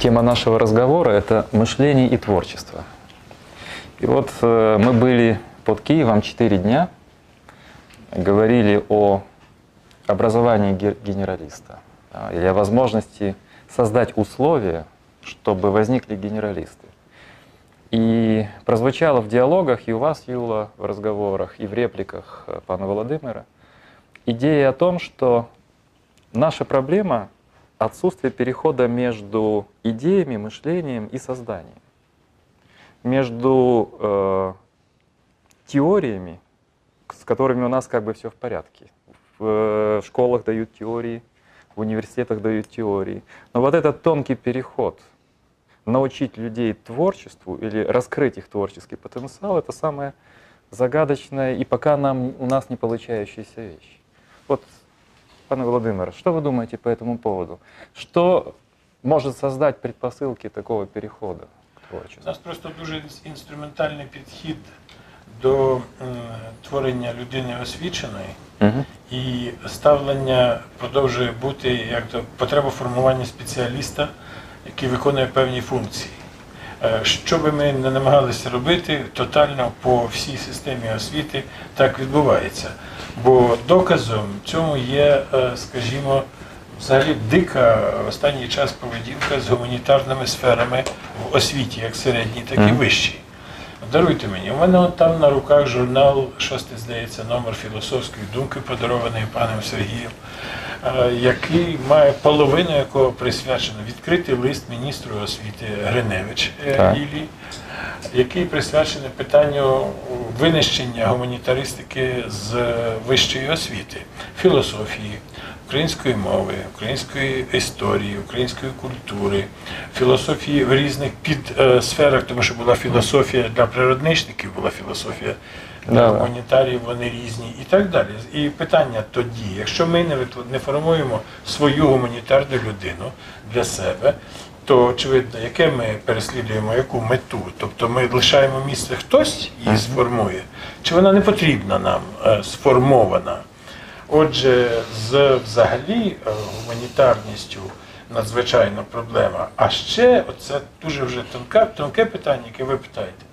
Тема нашего разговора – это мышление и творчество. И вот э, мы были под Киевом 4 дня, говорили о образовании генералиста или о возможности создать условия, чтобы возникли генералисты. И прозвучало в диалогах и у вас, Юла, в разговорах, и в репликах э, пана Владимира идея о том, что наша проблема — отсутствие перехода между идеями, мышлением и созданием между э, теориями, с которыми у нас как бы все в порядке. В, э, в школах дают теории, в университетах дают теории. Но вот этот тонкий переход, научить людей творчеству или раскрыть их творческий потенциал, это самая загадочная и пока нам, у нас не получающаяся вещь. Вот, пане Владимир, что вы думаете по этому поводу? Что может создать предпосылки такого перехода? У нас просто дуже інструментальний підхід до е, творення людини освіченої угу. і ставлення продовжує бути як то потреба формування спеціаліста, який виконує певні функції. Е, що би ми не намагалися робити, тотально по всій системі освіти так відбувається. Бо доказом цьому є, е, скажімо, взагалі дика останній час поведінка з гуманітарними сферами в освіті, як середній, так і вищій. Даруйте мені, у мене от там на руках журнал, шостий, здається, номер філософської думки, подарований паном Сергієм, е, який має половину якого присвячено відкритий лист міністру освіти Гриневич е, Лілі, який присвячений питанню винищення гуманітаристики з вищої освіти, філософії, української мови, української історії, української культури, філософії в різних підсферах, тому що була філософія для природничників, була філософія для гуманітаріїв, вони різні і так далі. І питання тоді, якщо ми не не формуємо свою гуманітарну людину для себе. То очевидно, яке ми переслідуємо, яку мету? Тобто ми лишаємо місце, хтось її сформує, чи вона не потрібна нам е, сформована? Отже, з взагалі е, гуманітарністю надзвичайна проблема. А ще оце дуже вже тонке, тонке питання, яке ви питаєте.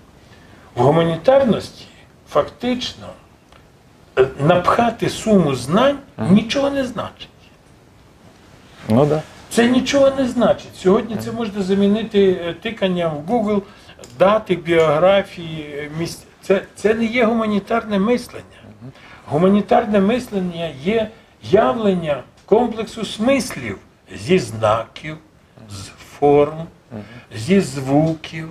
В гуманітарності фактично е, напхати суму знань нічого не значить. Ну да. Це нічого не значить. Сьогодні це можна замінити е, тиканням в Google, дати біографії місць. Це, Це не є гуманітарне мислення. Гуманітарне мислення є явлення комплексу смислів зі знаків, з форм, зі звуків,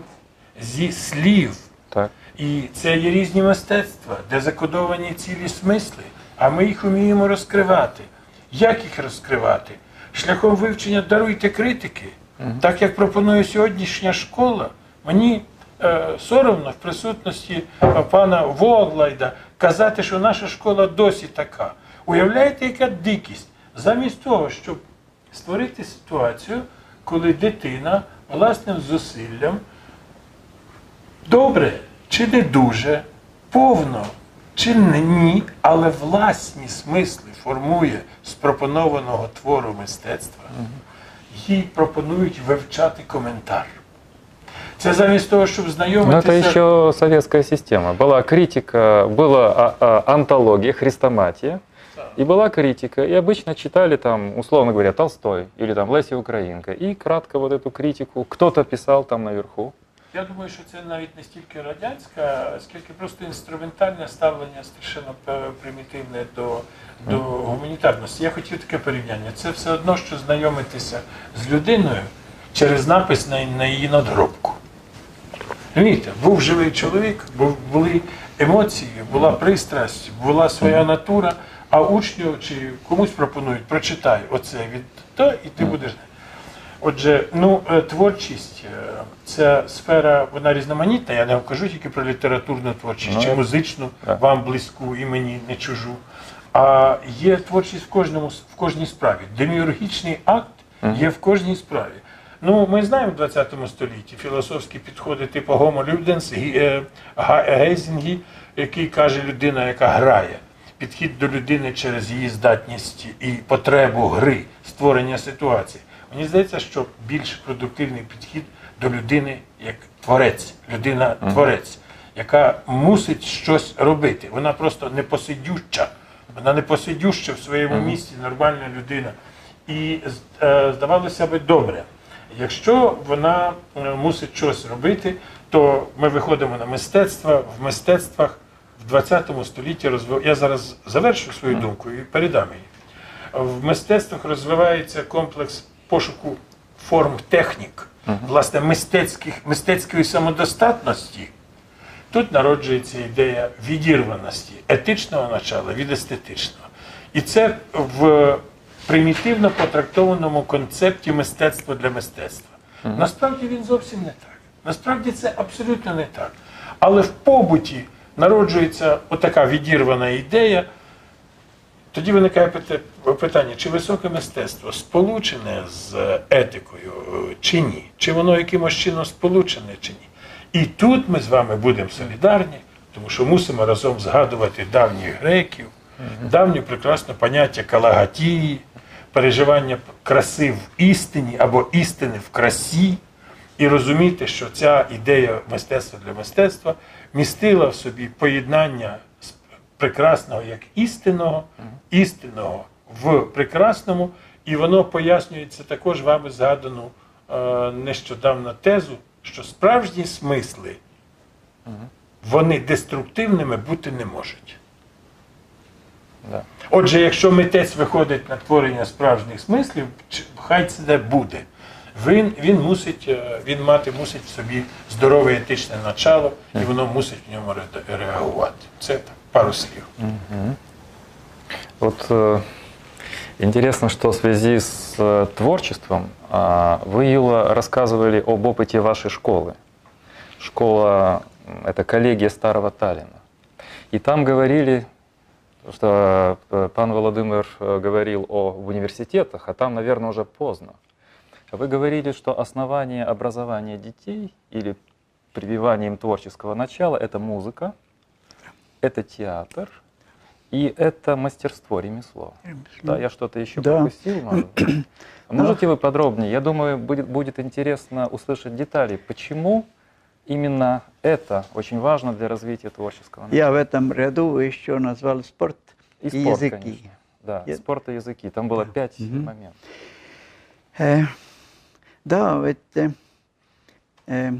зі слів. Так. І це є різні мистецтва, де закодовані цілі смисли, а ми їх вміємо розкривати. Як їх розкривати? Шляхом вивчення даруйте критики, угу. так як пропонує сьогоднішня школа, мені е, соромно в присутності пана Воглайда казати, що наша школа досі така. Уявляєте, яка дикість? Замість того, щоб створити ситуацію, коли дитина власним зусиллям добре чи не дуже, повно чи не ні, але власні смисли формує з пропонованого твору мистецтва, їй пропонують вивчати коментар. Це замість того, щоб знайомитися... Ну, это еще советская система. Была критика, была антология, хрестоматия, и была критика. И обычно читали там, условно говоря, Толстой или там Леся Украинка. И кратко вот эту критику кто-то писал там наверху. я думаю, що це навіть не стільки радянська, скільки просто інструментальне ставлення страшенно примітивне до до гуманітарності. Я хотів таке порівняння. Це все одно, що знайомитися з людиною через напис на, на її надгробку. Розумієте, був живий чоловік, були емоції, була пристрасть, була своя натура, а учню чи комусь пропонують, прочитай оце від то, і ти будеш. Отже, ну, е, творчість, е, ця сфера, вона різноманітна. Я не кажу тільки про літературну творчість, чи ну, музичну, вам близьку і мені не чужу. А є творчість в кожному в кожній справі. Деміургічний акт є в кожній справі. Ну, ми знаємо в 20 столітті філософські підходи типу Гомо Люденс, Гейзінгі, який каже людина, яка грає. Підхід до людини через її здатність і потребу гри, створення ситуації. Мені здається, що більш продуктивний підхід до людини як творець, людина-творець, яка мусить щось робити. Вона просто непосидюча. Вона непосидюща в своєму місці, нормальна людина. І е, здавалося би, добре. Якщо вона е, мусить щось робити, то ми виходимо на мистецтво. В мистецтвах в 20 столітті розвив... Я зараз завершу свою думку і передам її. В мистецтвах розвивається комплекс пошуку форм технік, власне, мистецьких, мистецької самодостатності. Тут народжується ідея відірваності етичного начала від естетичного. І це в примітивно потрактованому концепті мистецтва для мистецтва. Насправді він зовсім не так. Насправді це абсолютно не так. Але в побуті народжується отака відірвана ідея. Тоді виникає питання, чи високе мистецтво сполучене з етикою е, чи ні? Чи воно якимось чином сполучене чи ні? І тут ми з вами будемо солідарні, тому що мусимо разом згадувати давніх греків, давнє прекрасне поняття калагатії, переживання краси в істині або істини в красі, і розуміти, що ця ідея мистецтва для мистецтва містила в собі поєднання прекрасного як істинного, істинного в прекрасному, і воно пояснюється також вами згадану е, нещодавно тезу, що справжні смисли вони деструктивними бути не можуть. Да. Отже, якщо митець виходить на творення справжніх смислів, хай це де буде. Він, він мусить, е, він мати мусить в собі здорове етичне начало, і воно мусить в ньому реагувати. Це так, пару слів. Вот э, интересно, что в связи с э, творчеством а, вы, Юла, рассказывали об опыте вашей школы. Школа это коллегия Старого Таллина. И там говорили, что э, пан Владимир э, говорил о университетах, а там, наверное, уже поздно. Вы говорили, что основание образования детей или прививание им творческого начала – это музыка, это театр и это мастерство, ремесло. Да, я что-то еще Да. пропустил, может быть? Можете вы подробнее? Я думаю, будет, будет интересно услышать детали. Почему именно это очень важно для развития творческого? Я в этом ряду еще назвал спорт И и, спорт, языки. конечно. Да, Я- спорт и языки. Там было пять моментов. Э, да, ведь э, э,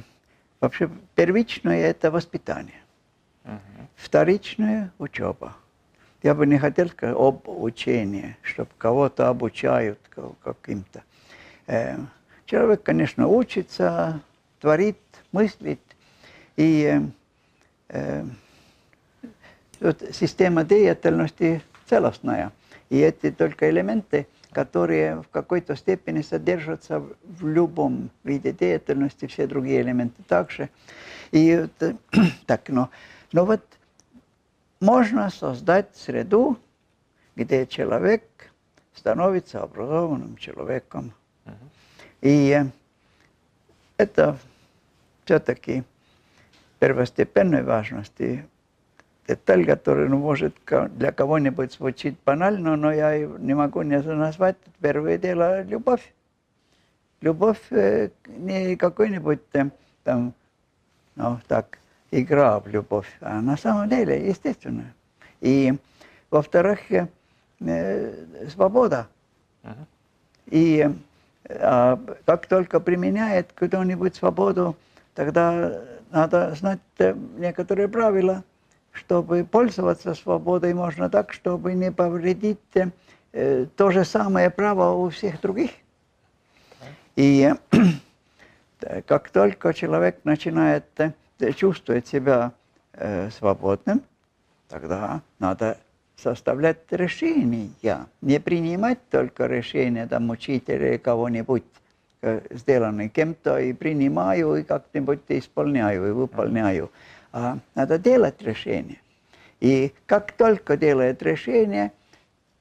вообще первичное это воспитание, вторичное учеба. Я бы не хотел об учении, чтобы кого-то обучают ка- каким-то. Э, человек, конечно, учится, творит, мыслит, и э, вот система деятельности целостная. И эти только элементы, которые в какой-то степени содержатся в- любом виде деятельности, все другие элементы также. И так, но, но вот можно создать среду, где человек становится образованным человеком. И э, это все-таки первостепенной важности деталь, которая, ну, может, для кого-нибудь звучит банально, но я и не могу не назвать первое дело – любовь. Любовь э, не какой-нибудь э, там, ну, так, игра в любовь, а на самом деле естественная. И, во-вторых, э, э, свобода. И а, как только применяет кто-нибудь свободу, тогда надо знать э, некоторые правила, чтобы пользоваться свободой можно так, чтобы не повредить э, э, то же самое право у всех других. И э, как только человек начинает э, чувствовать себя э, свободным, тогда надо составлять решения, не принимать только решения там учителя кого-нибудь, э, сделанные кем-то, и принимаю, и как-нибудь исполняю, и выполняю. А надо делать решения. И как только делает решение,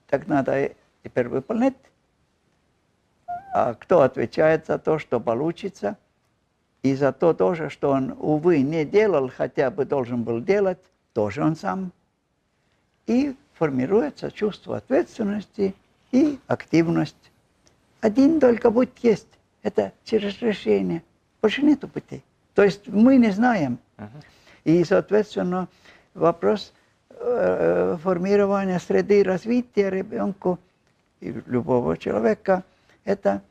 так надо теперь выполнять. А кто отвечает за то, что получится, и за то тоже, что он, увы, не делал, хотя бы должен был делать, тоже он сам. И формируется чувство ответственности и активность. один только путь есть. Это через решение. Больше нету путей. То есть мы не знаем. И, соответственно, вопрос э, формирования среды развития ребенку и любого человека – это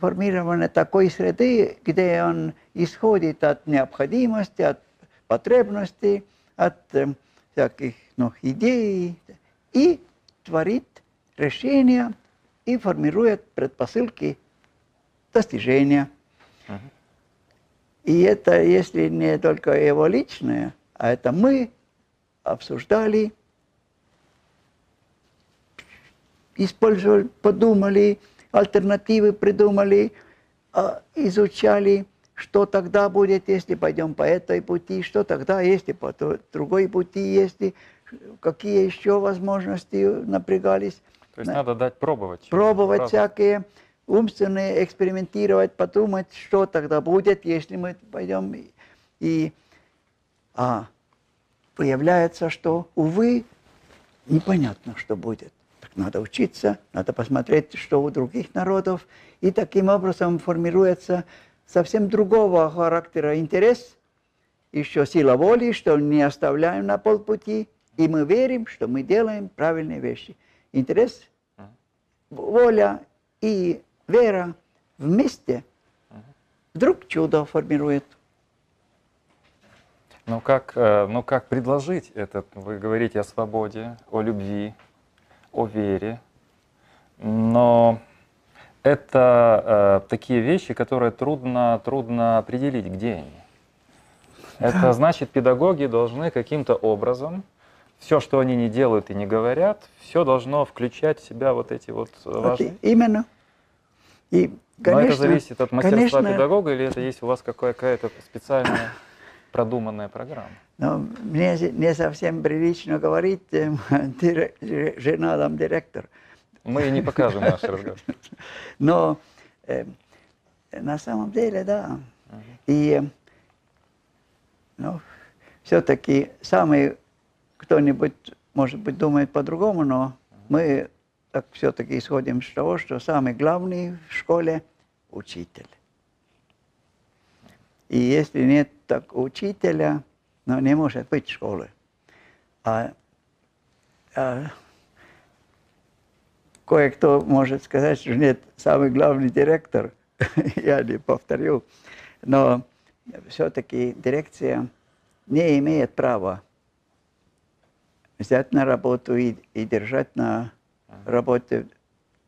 формирование такой среды, где он исходит от необходимости, от потребностей, от э, всяких ну, идей и творит решения и формирует предпосылки достижения. И это, если не только его личное, а это мы обсуждали, использовали, подумали, альтернативы придумали, а, изучали, что тогда будет, если пойдем по этой пути, что тогда, если по другой пути, если какие еще возможности напрягались. То есть надо дать пробовать. Пробовать Правда. всякие умственные, экспериментировать, подумать, что тогда будет, если мы пойдем. И а, выявляется, что, увы, непонятно, что будет. Надо учиться, надо посмотреть, что у других народов. И таким образом формируется совсем другого характера интерес, еще сила воли, что не оставляем на полпути, и мы верим, что мы делаем правильные вещи. Интерес, воля и вера вместе вдруг чудо формирует. Ну как, э, ну как предложить этот? Вы говорите о свободе, о любви, о вере, но это э, такие вещи, которые трудно, трудно определить, где они. Это значит, педагоги должны каким-то образом, все, что они не делают и не говорят, все должно включать в себя вот эти вот важные... Вот именно. И, конечно, Но это зависит от мастерства конечно, педагога или это есть у вас какая-то специальная продуманная программа? Но мне не совсем прилично говорить, э, жена там директор. Мы не покажем наш разговор. Но э, на самом деле, да. Uh-huh. И ну, все-таки самый кто-нибудь, может быть, думает по-другому, но мы так все-таки исходим с того, что самый главный в школе – учитель. И если нет так учителя, ну, не может быть школы. А, а кое-кто может сказать, что нет, самый главный директор, я не повторю, но все-таки дирекция не имеет права взять на работу и, и держать на работе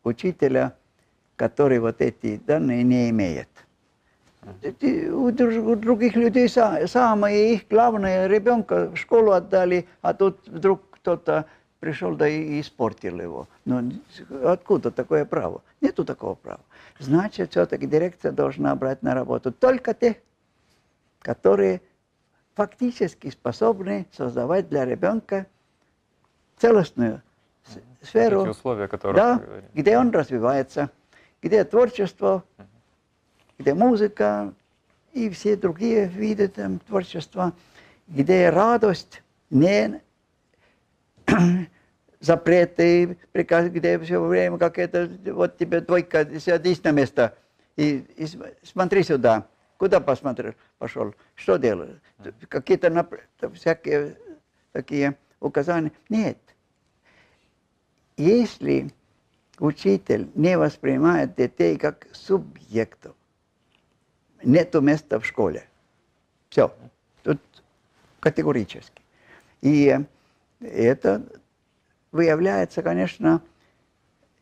учителя, который вот эти данные не имеет. У других людей самое их главное, ребенка в школу отдали, а тут вдруг кто-то пришел да и испортил его. Но откуда такое право? Нету такого права. Значит, все-таки дирекция должна брать на работу только тех, которые фактически способны создавать для ребенка целостную сферу, Эти условия, которые да, где он развивается, где творчество, где музыка и все другие виды там, творчества, где радость, не запреты, приказы, где все время как это, вот тебе двойка, садись на место и, и смотри сюда. Куда посмотрел, пошел? Что делаешь? Какие-то всякие такие указания? Нет. Если учитель не воспринимает детей как субъектов, нету места в школе. Все. Тут категорически. И это выявляется, конечно,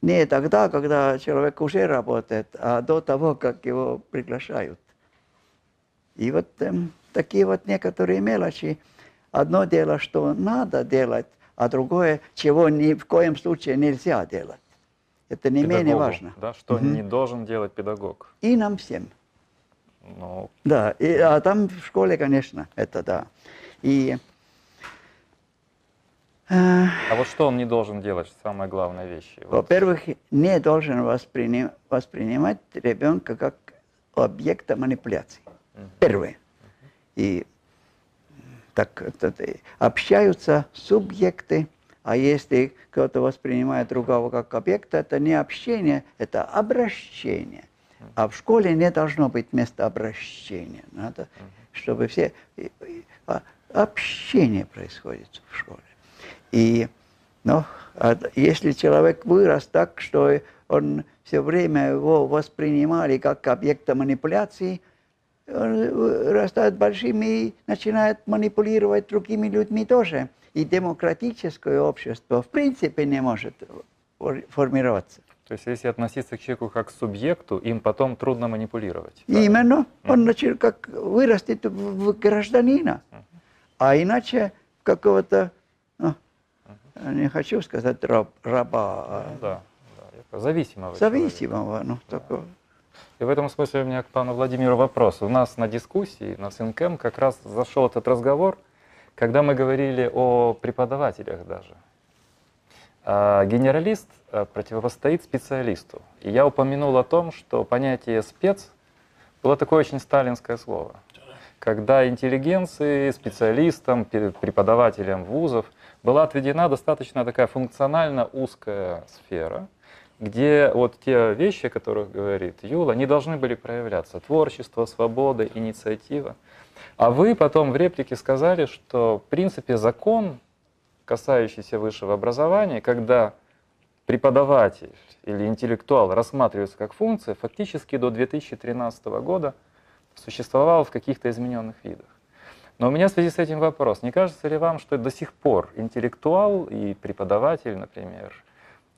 не тогда, когда человек уже работает, а до того, как его приглашают. И вот э, такие вот некоторые мелочи. Одно дело, что надо делать, а другое, чего ни в коем случае нельзя делать. Это не Педагогу, менее важно. Да, что угу. не должен делать педагог. И нам всем. Ну... Да, и, а там в школе, конечно, это да. И, э, а вот что он не должен делать, самая главная вещь? Во-первых, не должен восприним, воспринимать ребенка как объекта манипуляции. Первое. И так это, общаются субъекты, А если кто-то воспринимает другого как объект, это не общение, это обращение. А в школе не должно быть места обращения. Надо, чтобы все... А, общение происходит в школе. И ну, а если человек вырос так, что он все время его воспринимали как объекта манипуляции, он растает большим и начинает манипулировать другими людьми тоже. И демократическое общество в принципе не может формироваться. То есть если относиться к человеку как к субъекту, им потом трудно манипулировать. Именно. Он начал как вырастет в гражданина. А иначе какого-то, ну, не хочу сказать раб, раба, а ну, да, да, зависимого. Зависимого, ну, такого. И в этом смысле у меня к пану Владимиру вопрос. У нас на дискуссии, на СНКМ как раз зашел этот разговор, когда мы говорили о преподавателях даже. А генералист э, противостоит специалисту. И я упомянул о том, что понятие «спец» было такое очень сталинское слово. Когда интеллигенции, специалистам, преподавателям вузов была отведена достаточно такая функционально узкая сфера – где вот те вещи, о которых говорит Юла, они должны были проявляться. Творчество, свобода, инициатива. А вы потом в реплике сказали, что в принципе закон, касающийся высшего образования, когда преподаватель или интеллектуал рассматривается как функция, фактически до 2013 года существовал в каких-то измененных видах. Но у меня в связи с этим вопрос. Не кажется ли вам, что до сих пор интеллектуал и преподаватель, например,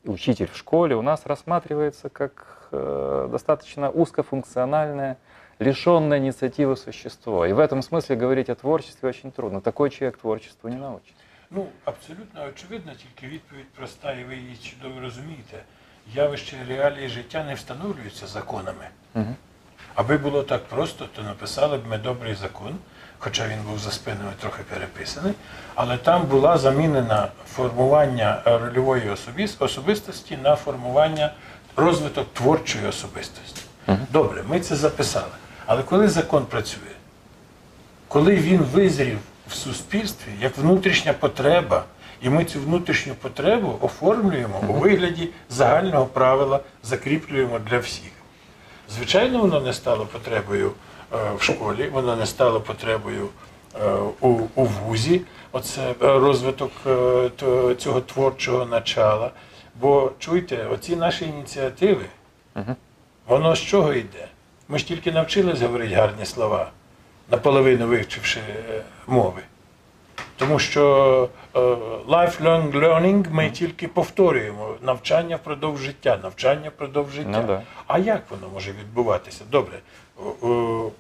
учитель в школе у нас рассматривается как э, достаточно узкофункциональное, лишенное инициативы существо. И в этом смысле говорить о творчестве очень трудно. Такой человек творчеству не научит. Ну, абсолютно очевидно, тільки відповідь проста, і ви її чудово розумієте. Явище реалії життя не встановлюються законами. Угу. Аби було так просто, то написали б ми добрий закон, хоча він був за спиною трохи переписаний, але там була замінена формування рольової особистості на формування розвиток творчої особистості. Добре, ми це записали. Але коли закон працює, коли він визрів в суспільстві як внутрішня потреба, і ми цю внутрішню потребу оформлюємо у вигляді загального правила, закріплюємо для всіх. Звичайно, воно не стало потребою е, в школі, воно не стало потребою е, у у вузі, оце е, розвиток цього творчого начала. Бо чуйте, оці наші ініціативи, воно з чого йде? Ми ж тільки навчились говорити гарні слова, наполовину вивчивши мови. Тому що lifelong learning ми тільки повторюємо навчання впродовж життя, навчання впродовж життя. Ну, да. А як воно може відбуватися? Добре,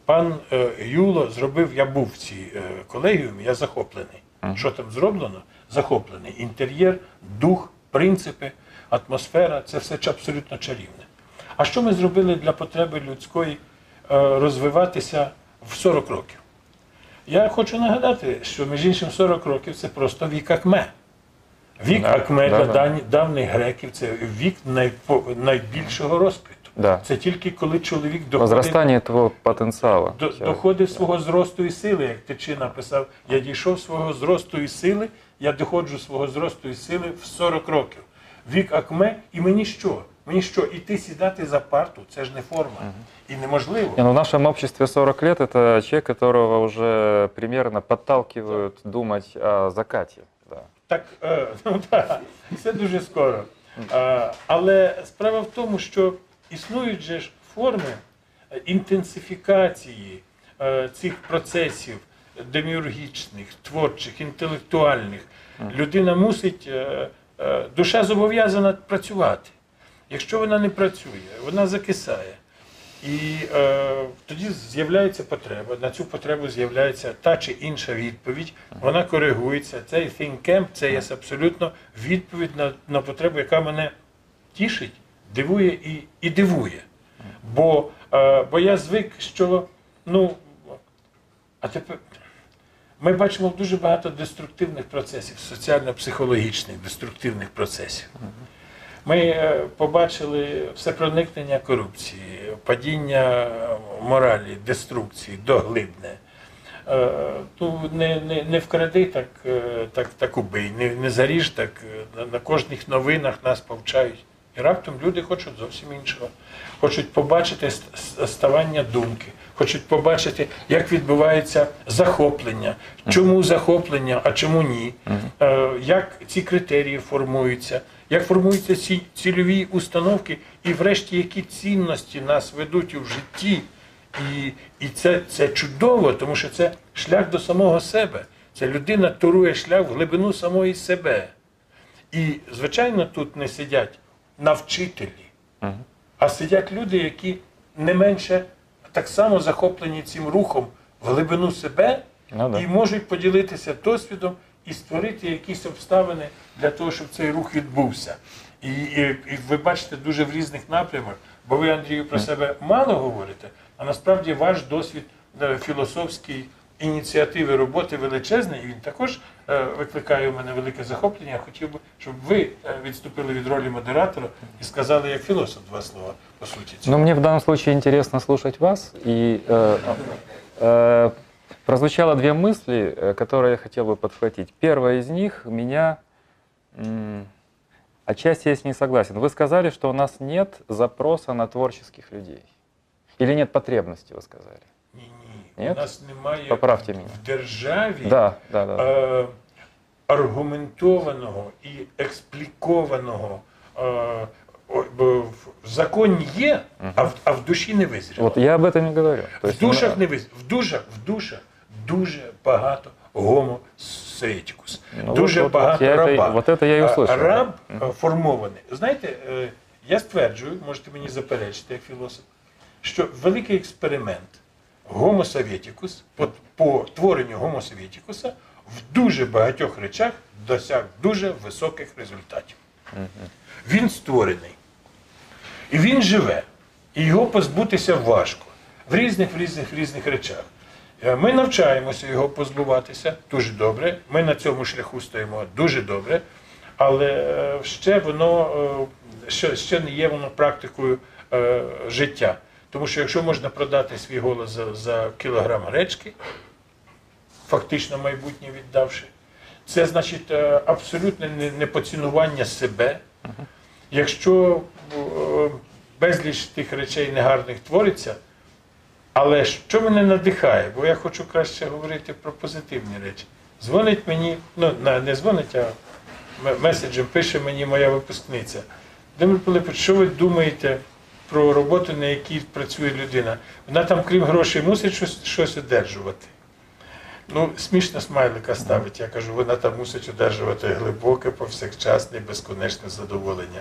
пан е, Юло зробив, я був в цій е, колегіумі, я захоплений. Uh -huh. Що там зроблено? Захоплений. Інтер'єр, дух, принципи, атмосфера це все абсолютно чарівне. А що ми зробили для потреби людської е, розвиватися в 40 років? Я хочу нагадати, що між іншим 40 років це просто вік Акме. Вік да, Акме да, для да. давніх греків це вік найпо, найбільшого розквіту. Да. Це тільки коли чоловік доходить твого потенціалу. До, доходить свого зросту і сили, як Тичи написав, я дійшов свого зросту і сили, я доходжу свого зросту і сили в 40 років. Вік Акме, і мені що? Мені що, іти сідати за парту, це ж не форма. Угу. И неможливо. Не, ну в нашем обществе 40 лет это человек, которого уже примерно подталкивают так. думать о закате. Да. Так, е, ну так, це дуже скоро. Е, але справа в тому, що існують же ж форми інтенсифікації е, цих процесів деміургічних, творчих, інтелектуальних. Людина мусить, е, е, душа зобов'язана працювати. Якщо вона не працює, вона закисає. І е, тоді з'являється потреба. На цю потребу з'являється та чи інша відповідь. Вона коригується. Цей think camp – це є абсолютно відповідь на на потребу, яка мене тішить, дивує і і дивує. Бо е, бо я звик, що ну, а тепер ми бачимо дуже багато деструктивних процесів, соціально-психологічних деструктивних процесів. Ми е, побачили все проникнення корупції, падіння моралі, деструкції, доглибне. е, ну, не, не, не вкради, так, е, так, так убий, не, не заріж, так на, на кожних новинах нас повчають. І раптом люди хочуть зовсім іншого. Хочуть побачити ставання думки, хочуть побачити, як відбувається захоплення, чому захоплення, а чому ні, як ці критерії формуються, як формуються ці цільові установки, і врешті які цінності нас ведуть у житті. І, і це, це чудово, тому що це шлях до самого себе. Це людина турує шлях в глибину самої себе. І, звичайно, тут не сидять навчителі, а сидять люди, які не менше так само захоплені цим рухом в глибину себе Ну да. і можуть поділитися досвідом і створити якісь обставини для того, щоб цей рух відбувся. І, і, і ви бачите дуже в різних напрямах, бо ви, Андрію, про себе мало говорите, а насправді ваш досвід е, філософський ініціативи роботи величезний, і він також е, викликає у мене велике захоплення. Я хотів би, щоб ви е, відступили від ролі модератора і сказали як філософ два слова по суті. Но мне в данном случае интересно слушать вас. И э, э, прозвучало две мысли, э, которые я хотел бы подхватить. Первая из них меня... м, Отчасти я с ней согласен. Вы сказали, что у нас нет запроса на творческих людей. Или нет потребности, вы сказали. Ні, ні. Ні? У нас немає Поправте мене. в державі Да, да, да. е, аргументованого і експлікованого. Е, о- бо в законі є, а в, а в душі не визріло. Вот я об этом и говорю. То в есть, душах ну, не визріло. В душах, в душах дуже багато гомосеїтікус. Ну, дуже вот- вот багато я это и- раба. вот это я и А услышал, Раб е, формований. Знаєте, е, я стверджую, можете мені заперечити як філософ, що великий експеримент Homo Sovieticus, по, по творенню Homo Sovieticus в дуже багатьох речах досяг дуже високих результатів. Він створений. І він живе. І його позбутися важко. В різних, в різних, в різних речах. Е, Ми навчаємося його позбуватися дуже добре. Ми на цьому шляху стоїмо дуже добре. Але е, ще воно е, ще, ще не є воно практикою е, життя. Тому що якщо можна продати свій голос за, за кілограм гречки, фактично майбутнє віддавши, це значить абсолютне не- непоцінування себе. Якщо безліч тих речей негарних твориться, але що мене надихає, бо я хочу краще говорити про позитивні речі. Дзвонить мені, ну не дзвонить, а меседжем пише мені моя випускниця. Володимир Пилипович, що ви думаєте про роботу, на якій працює людина? Вона там, крім грошей, мусить щось, щось одержувати. Ну, смішно смайлика ставить. Я кажу, вона там мусить одержувати глибоке, повсякчасне, безконечне задоволення.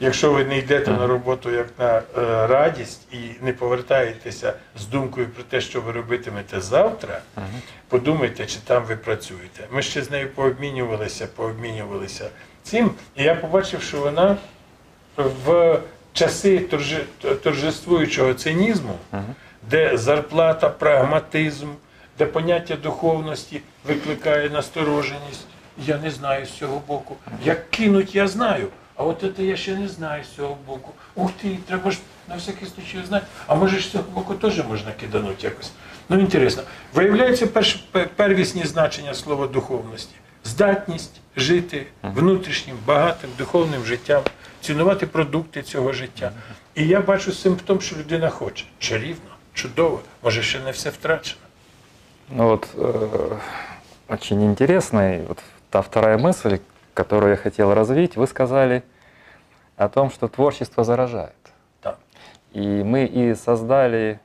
Якщо ви не йдете на роботу як на е, радість і не повертаєтеся з думкою про те, що ви робитимете завтра, подумайте, чи там ви працюєте. Ми ще з нею пообмінювалися, пообмінювалися цим, і я побачив, що вона в часи торжествуючого цинізму, де зарплата, прагматизм, де поняття духовності викликає настороженість. Я не знаю з цього боку. Як кинуть, я знаю. А от це я ще не знаю з цього боку. Ух ти, треба ж на всякий случай знати. А може ж з цього боку теж можна киданути якось. Ну, інтересно. Виявляються перш, первісні значення слова духовності. Здатність жити внутрішнім, багатим духовним життям, цінувати продукти цього життя. І я бачу симптом, що людина хоче. Чарівно, чудово, може ще не все втрачено. Ну вот э, очень интересная вот та вторая мысль, которую я хотел развить. Вы сказали о том, что творчество заражает. Так. И мы и создали,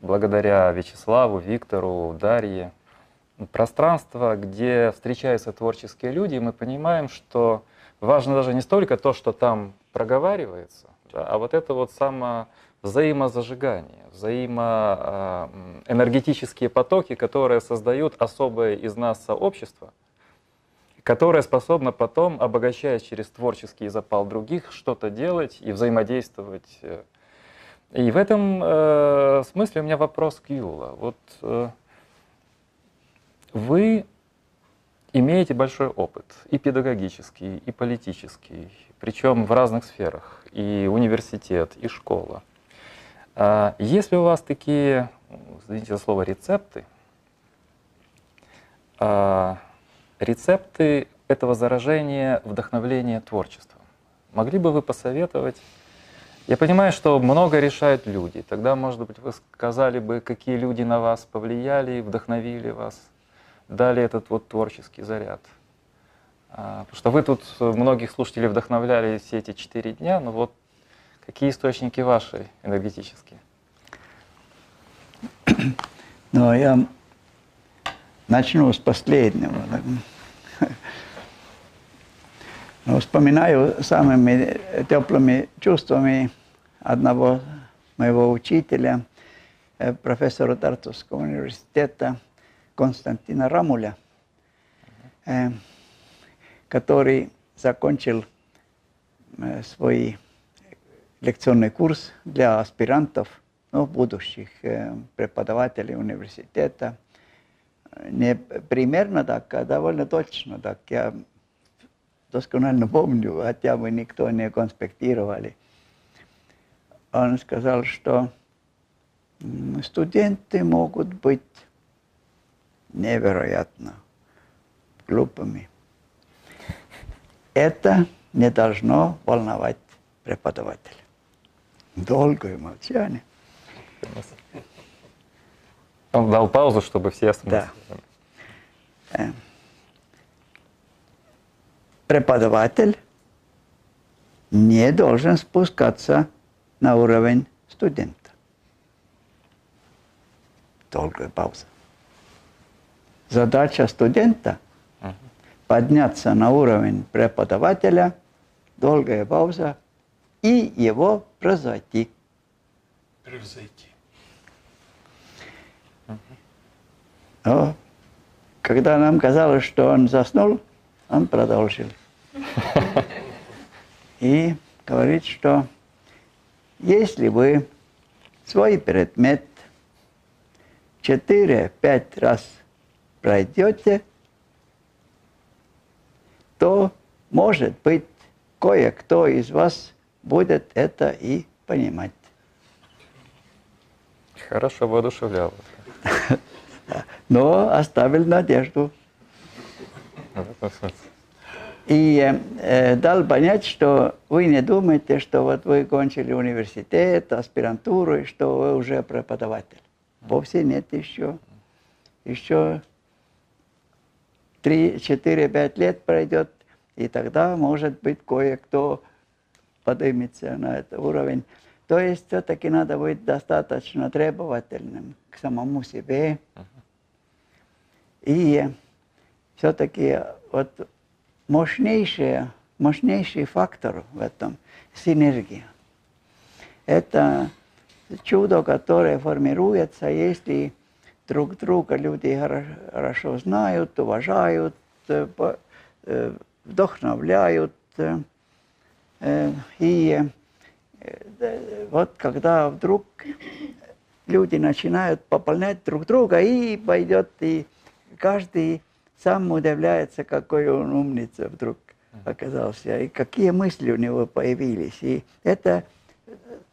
благодаря Вячеславу, Виктору, Дарье, пространство, где встречаются творческие люди, и мы понимаем, что важно даже не столько то, что там проговаривается, да, а вот это вот само взаимозажигание, взаимоэнергетические потоки, которые создают особое из нас сообщество, которое способно потом, обогащаясь через творческий запал других, что-то делать и взаимодействовать. э. И в этом э, смысле у меня вопрос к Юла. Вот э, вы имеете большой опыт и педагогический, и политический, причем в разных сферах, и университет, и школа. А Есть ли у вас такие, извините за слово, рецепты, а, рецепты этого заражения, вдохновления творчеством. Могли бы вы посоветовать? Я понимаю, что много решают люди. Тогда, может быть, вы сказали бы, какие люди на вас повлияли, вдохновили вас, дали этот вот творческий заряд. А, потому что вы тут многих слушателей вдохновляли все эти четыре дня, но вот какие источники ваши энергетические? Ну, я начну с последнего. Ну, вспоминаю самыми теплыми чувствами одного моего учителя, э, профессора Тартовского университета Константина Рамуля, э, который закончил э, свой лекционный курс для аспирантов, ну, будущих преподавателей университета. Не примерно так, а довольно точно так. Я досконально помню, хотя мы никто не конспектировали. Он сказал, что студенты могут быть невероятно глупыми. Это не должно волновать преподавателя. Долгое молчание. Он дал паузу, чтобы все остановились. Да преподаватель не должен спускаться на уровень студента. Долгая пауза. Задача студента – подняться на уровень преподавателя, долгая пауза, и его превзойти. Превзойти. Но, когда нам казалось, что он заснул, он продолжил. И говорит, что если вы свой предмет 4-5 раз пройдете, то, может быть, кое-кто из вас будет это и понимать. Хорошо воодушевлял. Но оставил надежду. И э, дал понять, что вы не думаете, что вот вы кончили университет, аспирантуру, и что вы уже преподаватель. Вовсе нет еще. Еще 3, 4, 5 лет пройдет, и тогда, может быть, кое-кто поднимется на этот уровень. То есть все-таки надо быть достаточно требовательным к самому себе. И все-таки вот мощнейший, мощнейший фактор в этом – синергия. Это чудо, которое формируется, если друг друга люди хорошо знают, уважают, вдохновляют. Э, и вот когда вдруг люди начинают пополнять друг друга, и пойдет, и каждый сам удивляется, какой он умница вдруг оказался, и какие мысли у него появились. И это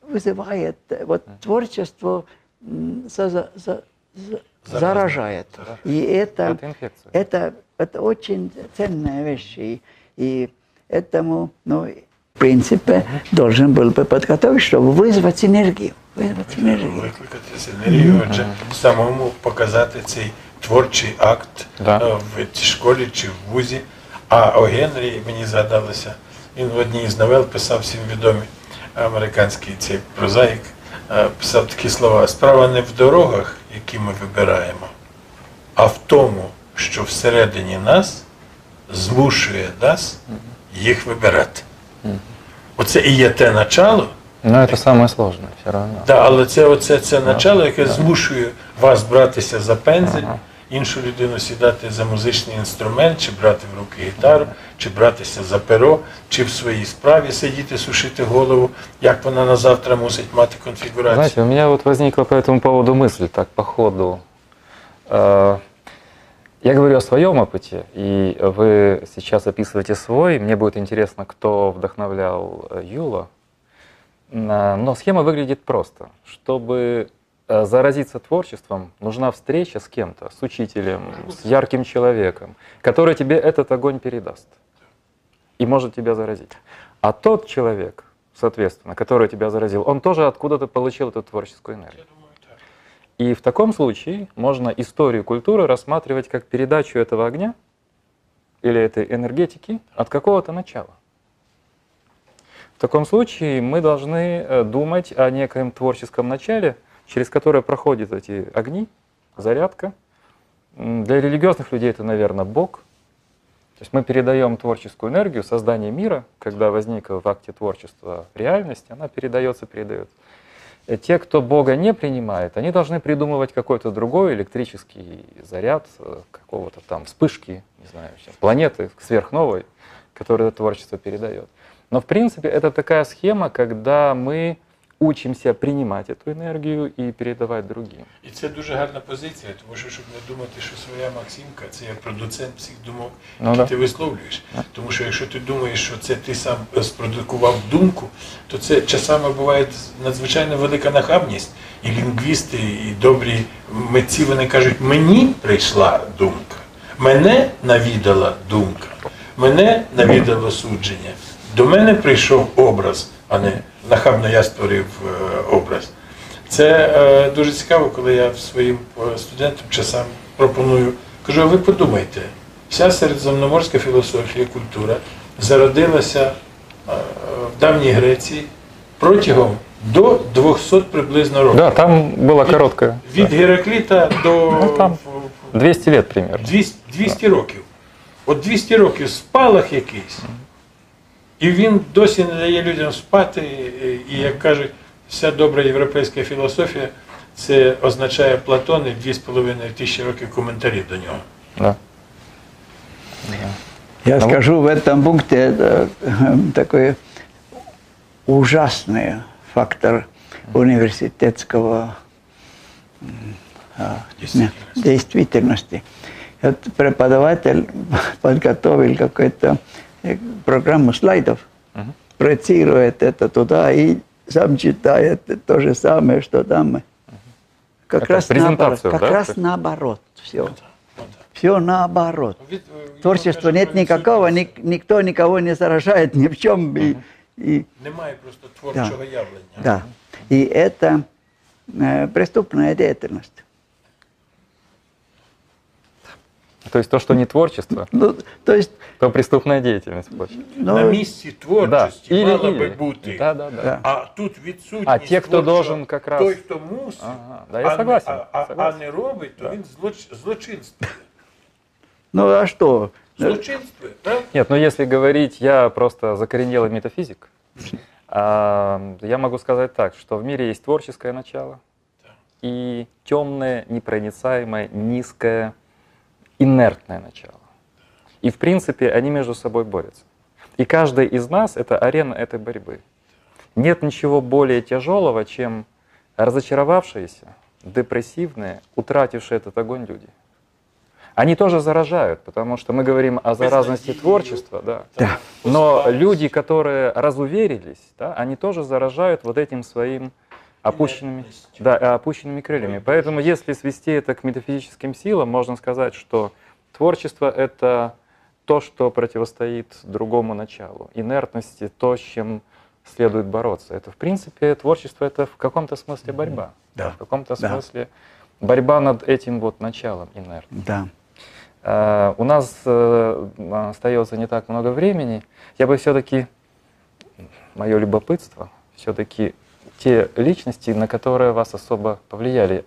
вызывает, вот творчество за, за, за, заражает. И это, это, это очень ценная вещь. И, и этому, ну, в принципе, должен был бы подготовить, чтобы вызвать энергию. Вызвать энергию. Викликати енергію, отже, самому показати цей творчий акт да. в школі чи в вузі. А о Генрі мені згадалося, він в одній з новел писав всім відомий американський цей прозаїк, писав такі слова: справа не в дорогах, які ми вибираємо, а в тому, що всередині нас змушує нас їх вибирати. Оце і є те начало. Ну, це саме сложне, все одно. Да, але це оце це начало, яке змушує вас братися за пензель, іншу людину сідати за музичний інструмент, чи брати в руки гітару, чи братися за перо, чи в своїй справі сидіти, сушити голову, як вона на завтра мусить мати конфігурацію. Знаете, у меня вот возникла по этому поводу мысль, так по ходу. Я говорю о своем опыте, и вы сейчас описываете свой. Мне будет интересно, кто вдохновлял Юла. Но схема выглядит просто. Чтобы э, заразиться творчеством, нужна встреча с кем-то, с учителем, с ярким человеком, который тебе этот огонь передаст и может тебя заразить. А тот человек, соответственно, который тебя заразил, он тоже откуда-то получил эту творческую энергию. И в таком случае можно историю культуры рассматривать как передачу этого огня или этой энергетики от какого-то начала. В таком случае мы должны э, думать о некоем творческом начале, через которое проходят эти огни, зарядка. Для религиозных людей это, наверное, Бог. То есть мы передаем творческую энергию создания мира, когда возникла в акте творчества реальность, она передается, передается. Те, кто Бога не принимает, они должны придумывать какой-то другой электрический заряд э, какого-то там вспышки, не знаю, планеты сверхновой, которая это творчество передает. Но в принципе это такая схема, когда мы учимся принимать эту энергию и передавать другим. І це дуже гарна позиція, тому що щоб не думати, що своя Максимка це є продуцент всіх думок, Ну які да. ти висловлюєш. Тому що якщо ти думаєш, що це ти сам спродукував думку, то це часами буває надзвичайно велика нахабність. І лінгвісти, і добрі митці вони кажуть, мені прийшла думка, мене навідала думка, мене навідало судження. До мене прийшов образ, а не нахабно я створив е, образ. Це е, дуже цікаво, коли я своїм е, студентам часам пропоную. Кажу, а ви подумайте, вся середземноморська філософія, культура зародилася е, в давній Греції протягом до 200 приблизно років. Да, там была короткая. Від Геракліта до Ну, там. 200 лет примерно. 200, 200 років. От 200 років спалах якийсь. І він досі не дає людям спати. І, і, як кажуть, вся добра європейська філософія це означає Платон і 2,5 тисячі років коментарів до нього. Да. Я Ну, скажу, в этом пункте это э, такой ужасный фактор университетского м, а, Действительности. действительности. Вот преподаватель подготовил какую-то э, программу слайдов, Мгм. проецирует это туда и сам читает то же самое, что там. Как Это раз наоборот. презентацию, Как да? раз наоборот. Все. От, от. Все наоборот. Від- його Творчества кажуть нет про никакого, відсутність. ник- никто никого не заражает ни в чем. И, и, Немає просто творчого явлення. да. и это э, преступная деятельность. То есть то, что не творчество, Ну, то есть, то преступная деятельность получается. ну, На місці творчості Или- мала или. би бути. Да, да, да. Да. А тут відсутність А ті, хто творчого, должен как раз- той, хто мусить, Ага, да, я а, согласен, Не, а, а, согласен. а не робить, то він злоч, злочинствує. ну а что? Злочинствує, правда? Нет, ну если говорить, я просто закоренелый метафизик, а, я могу сказать так, что в мире есть творческое начало и темное, непроницаемое, низкое, инертное начало. И в принципе они между собой борются. И каждый из нас — это арена этой борьбы. Нет ничего более тяжелого, чем разочаровавшиеся, депрессивные, утратившие этот огонь люди. Они тоже заражают, потому что мы говорим о заразности творчества, да. Да. Но люди, которые разуверились, да, они тоже заражают вот этим своим опущенными, да, опущенными крыльями. Поэтому, если свести это к метафизическим силам, можно сказать, что творчество — это то, что противостоит другому началу. Инертности — то, с чем следует бороться. Это, в принципе, творчество — это в каком-то смысле борьба. Да. В каком-то Да. смысле борьба над этим вот началом инертности. Да. Э, У нас э, остается не так много времени. Я бы все-таки, мое любопытство, все-таки те личности, на которые вас особо повлияли.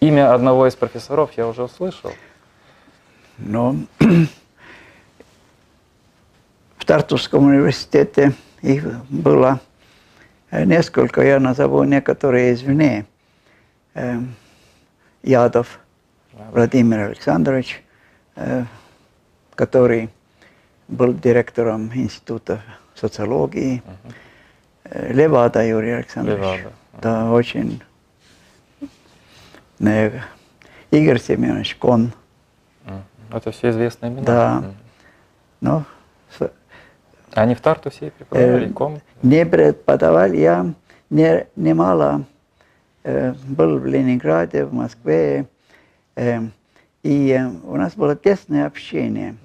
Имя одного из профессоров я уже услышал. Но в Тартусском университете их было э, несколько, я назову некоторые извне. Эм, Ядов Владимир Александрович, э, который был директором Института социологии. Э, Левада Юрий Александрович. Левада. Да, очень. Э, Игорь Семенович Кон. Это все известные имена. Да. Мгм. Ну, Они в Тарту все преподавали? Э, Ком? не преподавал я не, немало э, был в Ленинграде, в Москве, э, и э, у нас было тесное общение.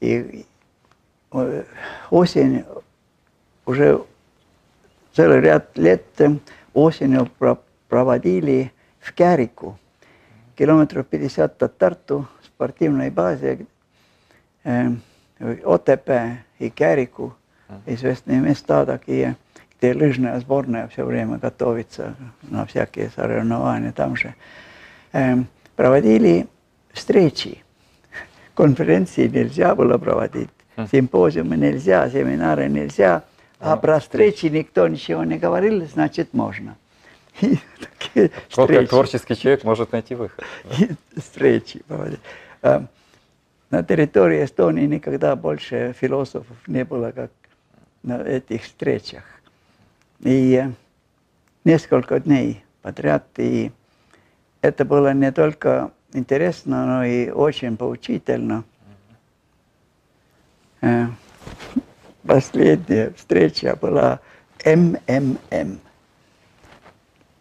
И э, осень, уже целый ряд лет осенью про- проводили в Кярику, километров 50 от Тарту, спортивной базе, э, Отепе и Кярику, известные места такие, где лыжная сборная все время готовится на всякие соревнования там же. Эм, проводили встречи. Конференции нельзя было проводить, симпозиумы нельзя, семинары нельзя, а про встречи никто ничего не говорил, значит можно. И такие встречи. творческий человек может найти выход. И встречи. На территории Эстонии никогда больше философов не было, как на этих встречах. И э, несколько дней подряд. И это было не только интересно, но и очень поучительно. Э, Последняя встреча была МММ.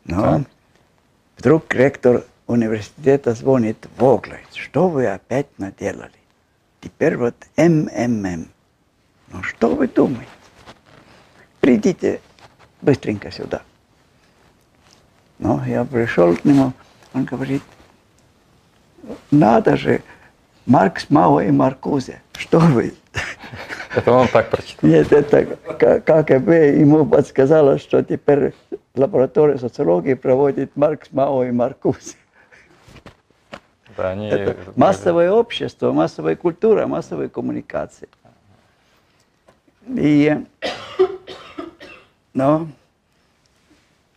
Но Так. вдруг ректор университета звонит Воглайт. Что вы опять наделали? Теперь вот МММ. Ну что вы думаете? Придите быстренько сюда. Ну, я пришел к нему, он говорит, надо же, Маркс, Мао и Маркузе. Что вы? Это он так прочитал. Нет, это КГБ ему подсказало, что теперь лаборатория социологии проводит Маркс, Мао и Маркузе. Да, они... Это массовое общество, массовая культура, массовые коммуникации. И, но,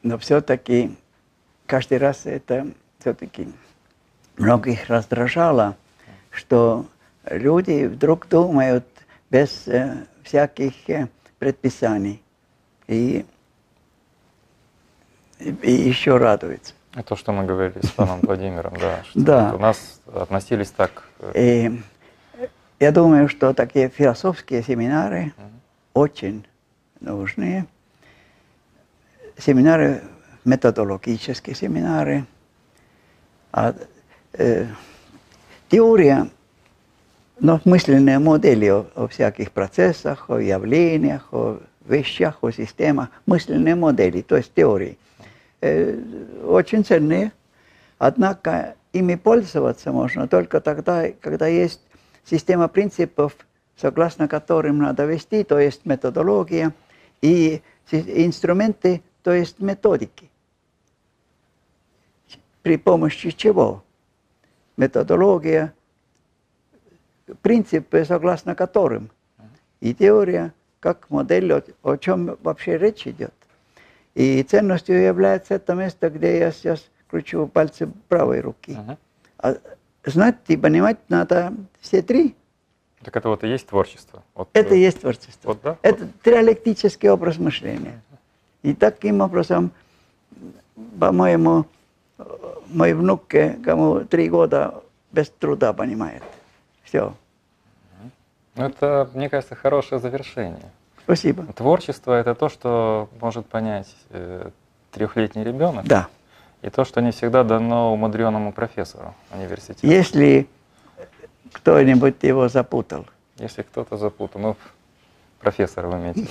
но все-таки каждый раз это все-таки многих раздражало, что люди вдруг думают без э, всяких э, предписаний и, и, и еще радуются. И То, что мы говорили с паном Владимиром, да. что Да. У нас относились так... э, И я думаю, что такие философские семинары очень нужны. Семинары, методологические семинары. А, э, теория, но мысленные модели о, о всяких процессах, о явлениях, о вещах, о системах, мысленные модели, то есть теории, э, очень ценные. Однако ими пользоваться можно только тогда, когда есть система принципов, согласно которым надо вести, то есть методология, и инструменты, то есть методики. При помощи чего? Методология, принципы, согласно которым, и теория, как модель, о, о чем вообще речь идет. И ценностью является это место, где я сейчас кручу пальцы правой руки. мгм. А знать и понимать надо все три. Так это вот и есть творчество. Вот, Это э, и есть творчество. Вот, да? Это диалектический образ мышления. И таким образом, по-моему, мой внук, э, кому три года, без труда понимает. Все. Ну, Это, мне кажется, хорошее завершение. Спасибо. Творчество это то, что может понять э, трехлетний ребенок, Да. и то, что не всегда дано умудренному профессору университета. Если кто-нибудь его запутал, Если кто-то запутал, ну, профессор вы имеете.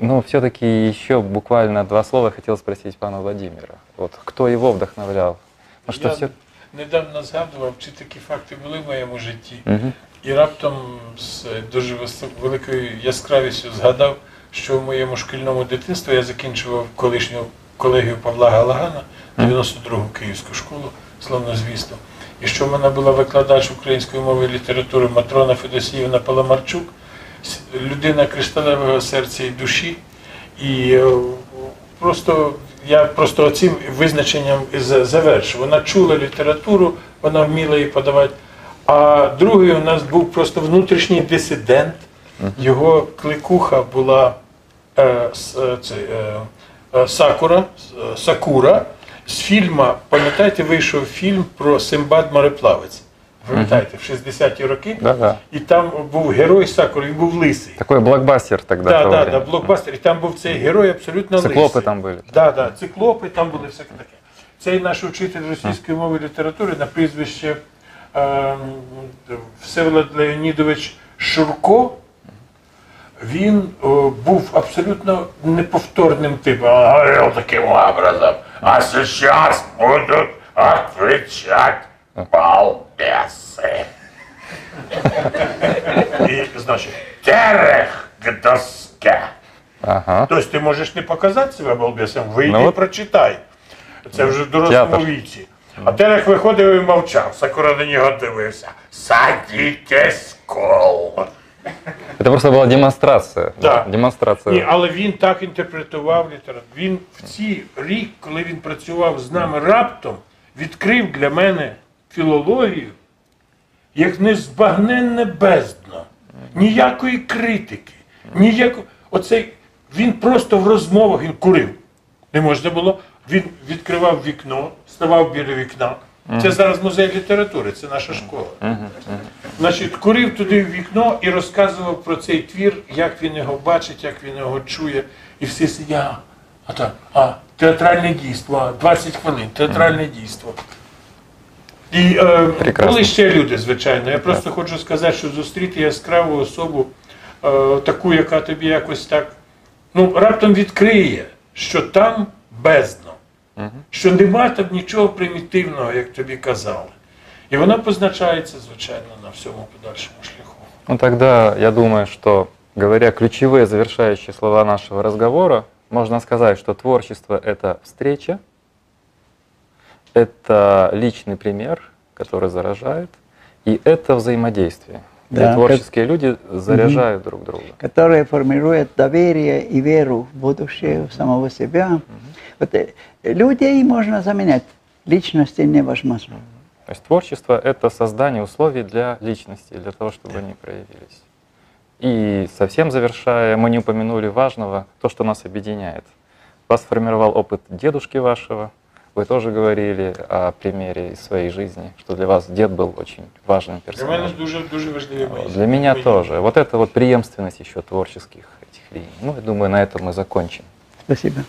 Ну, все-таки еще буквально два слова хотел спросить пана Владимира. Вот кто его вдохновлял? Ну, что Я все... недавно згадував, чи такі факти були в моєму житті. Мгм. І раптом з дуже великою яскравістю згадав, що в моєму шкільному дитинстві я закінчував колишню колегію Павла Галагана, 92-гу київську школу, славнозвісно. І що в мене була викладач української мови і літератури Матрона Федосіївна Паламарчук, людина кришталевого серця і душі. І е, просто я просто цим визначенням завершу. Вона чула літературу, вона вміла її подавати. А другий у нас був просто внутрішній дисидент. Його кликуха була е, с- е, це, е, е, Сакура, е, Сакура. З фільму, пам'ятаєте, вийшов фільм про Симбад мореплавець. Пам'ятаєте, в 60-ті роки. Да-да. І там був герой Сакура, він був лисий. Такой блокбастер тогда. Так, да, да, блокбастер. І там був цей герой абсолютно Циклопи лисий. там були. Да, да, циклопи, там були всяке таке. Цей наш учитель російської мови і літератури на прізвище е, Всеволод Леонідович Шурко. Він о, був абсолютно неповторним типом. Он говорив таким образом. А сейчас будут отвечать балбесы. І, значить, терех к доске. Ага. Тобто ти можеш не показати себе балбесом, вийди Ну і от. прочитай. Це вже в дорослому Театр. віці. А Терех виходив і мовчав, Сакура на нього дивився. Садітесь кол. Это просто была демонстрация. Да. Демонстрация. Ні, але він так інтерпретував літературу. Він в ці рік, коли він працював з нами раптом, відкрив для мене філологію як незбагненне бездно. Ніякої критики, ніякої. Оцей він просто в розмовах він курив. Не можна було. Він відкривав вікно, ставав біля вікна. Це зараз музей літератури, це наша школа. Значить, курив туди в вікно і розказував про цей твір, як він його бачить, як він його чує. І всі сидять. А так, а, театральне дійство, 20 хвилин, театральне дійство. І е, Прекрасно. були ще люди, звичайно. Я просто хочу сказати, що зустріти яскраву особу, е, таку, яка тобі якось так, ну, раптом відкриє, що там бездно, що нема там нічого примітивного, як тобі казали. І вона позначається, звичайно, на всьому подальшому шляху. Ну тогда я думаю, что говоря ключевые завершающие слова нашего разговора, можно сказать, что творчество — это встреча, это личный пример, который заражает, и это взаимодействие. где Да, творческие люди заряжают друг друга. которые формируют доверие и веру в будущее, в самого себя. Вот, э, людей можно заменять, личности невозможно. То есть творчество — это создание условий для личности, для того, чтобы они проявились. И совсем завершая, мы не упомянули важного, то, что нас объединяет. Вас формировал опыт дедушки вашего. Вы тоже говорили о примере из своей жизни, что для вас дед был очень важным Для мене персонажем. дуже дуже важливі мої. Для меня мої- тоже. Вот это вот преемственность еще творческих этих линий. Ну, я думаю, на этом мы закончим. Спасибо.